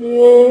Yeah.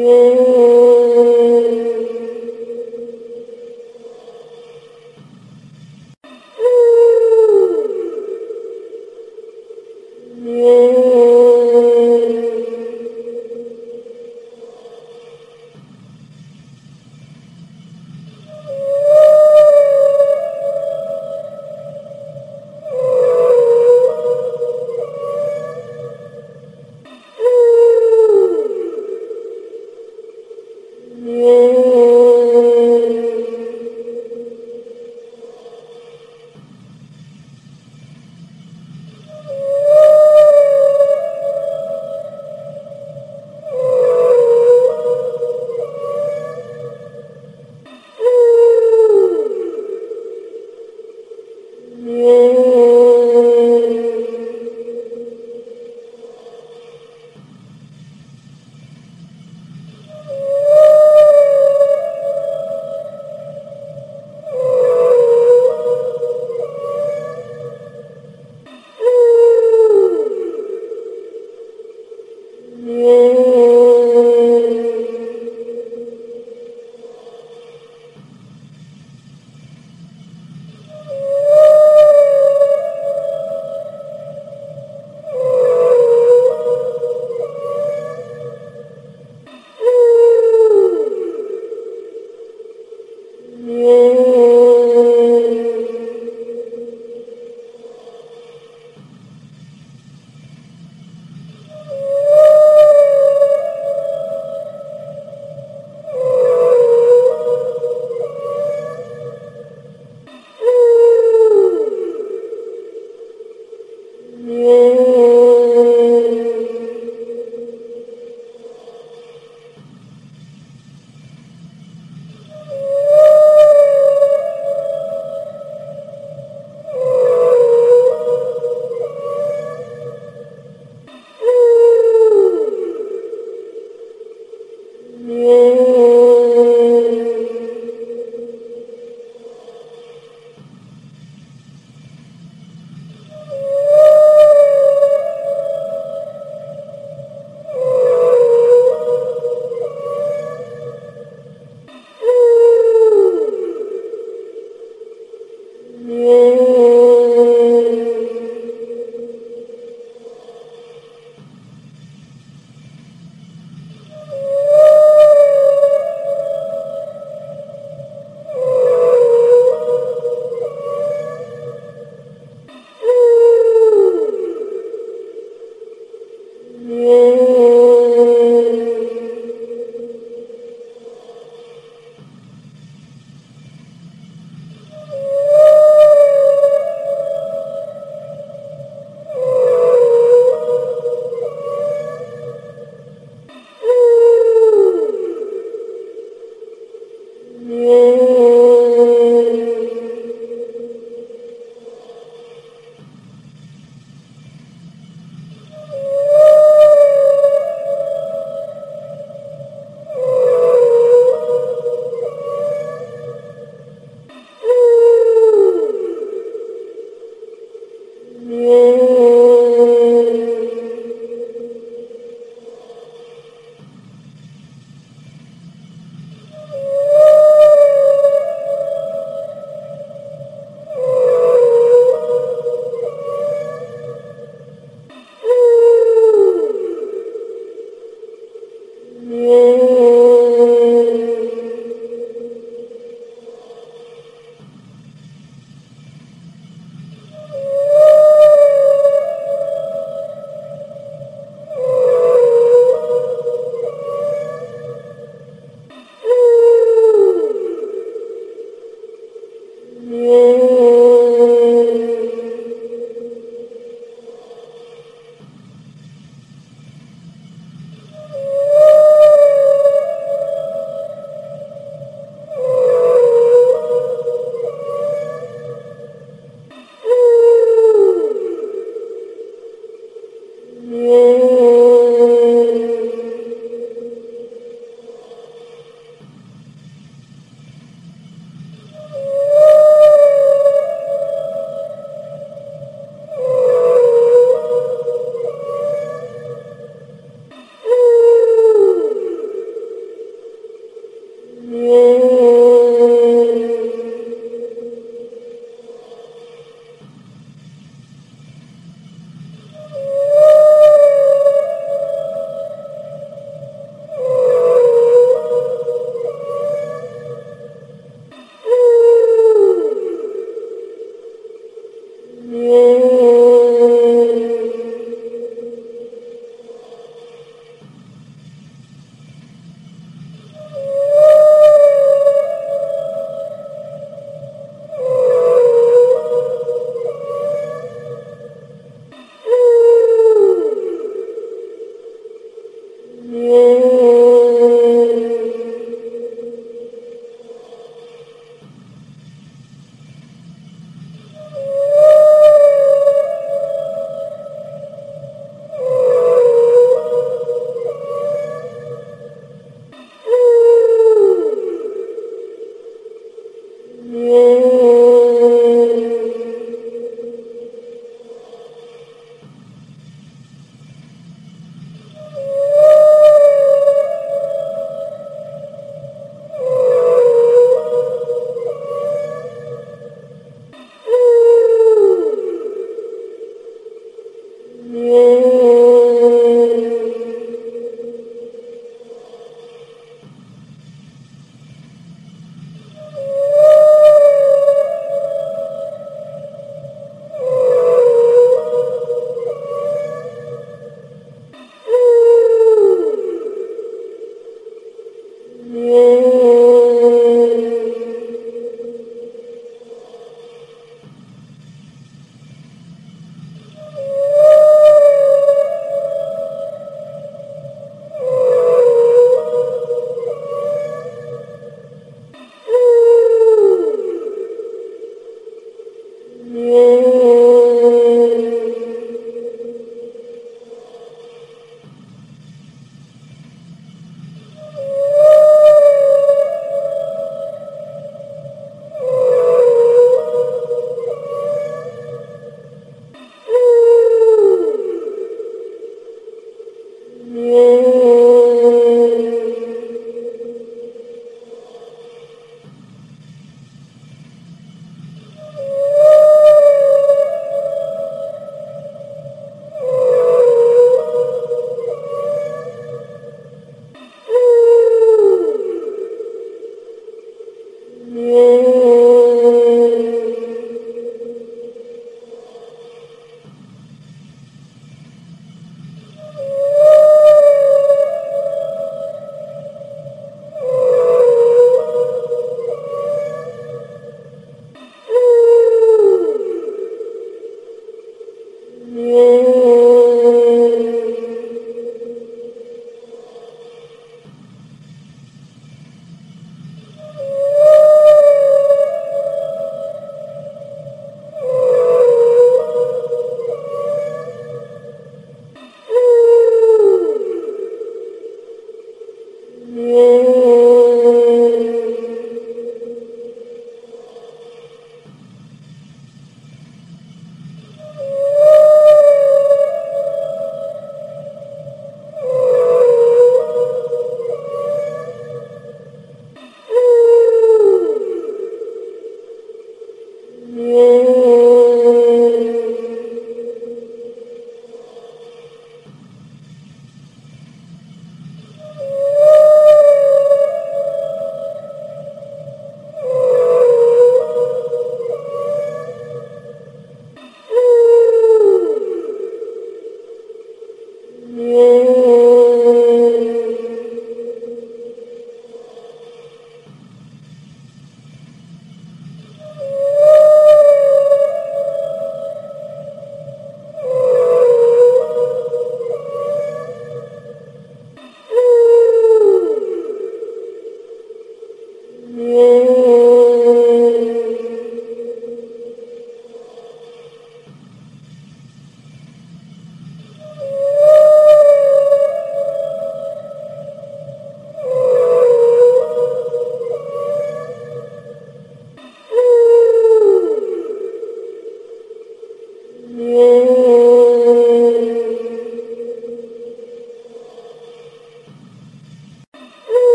Yeah.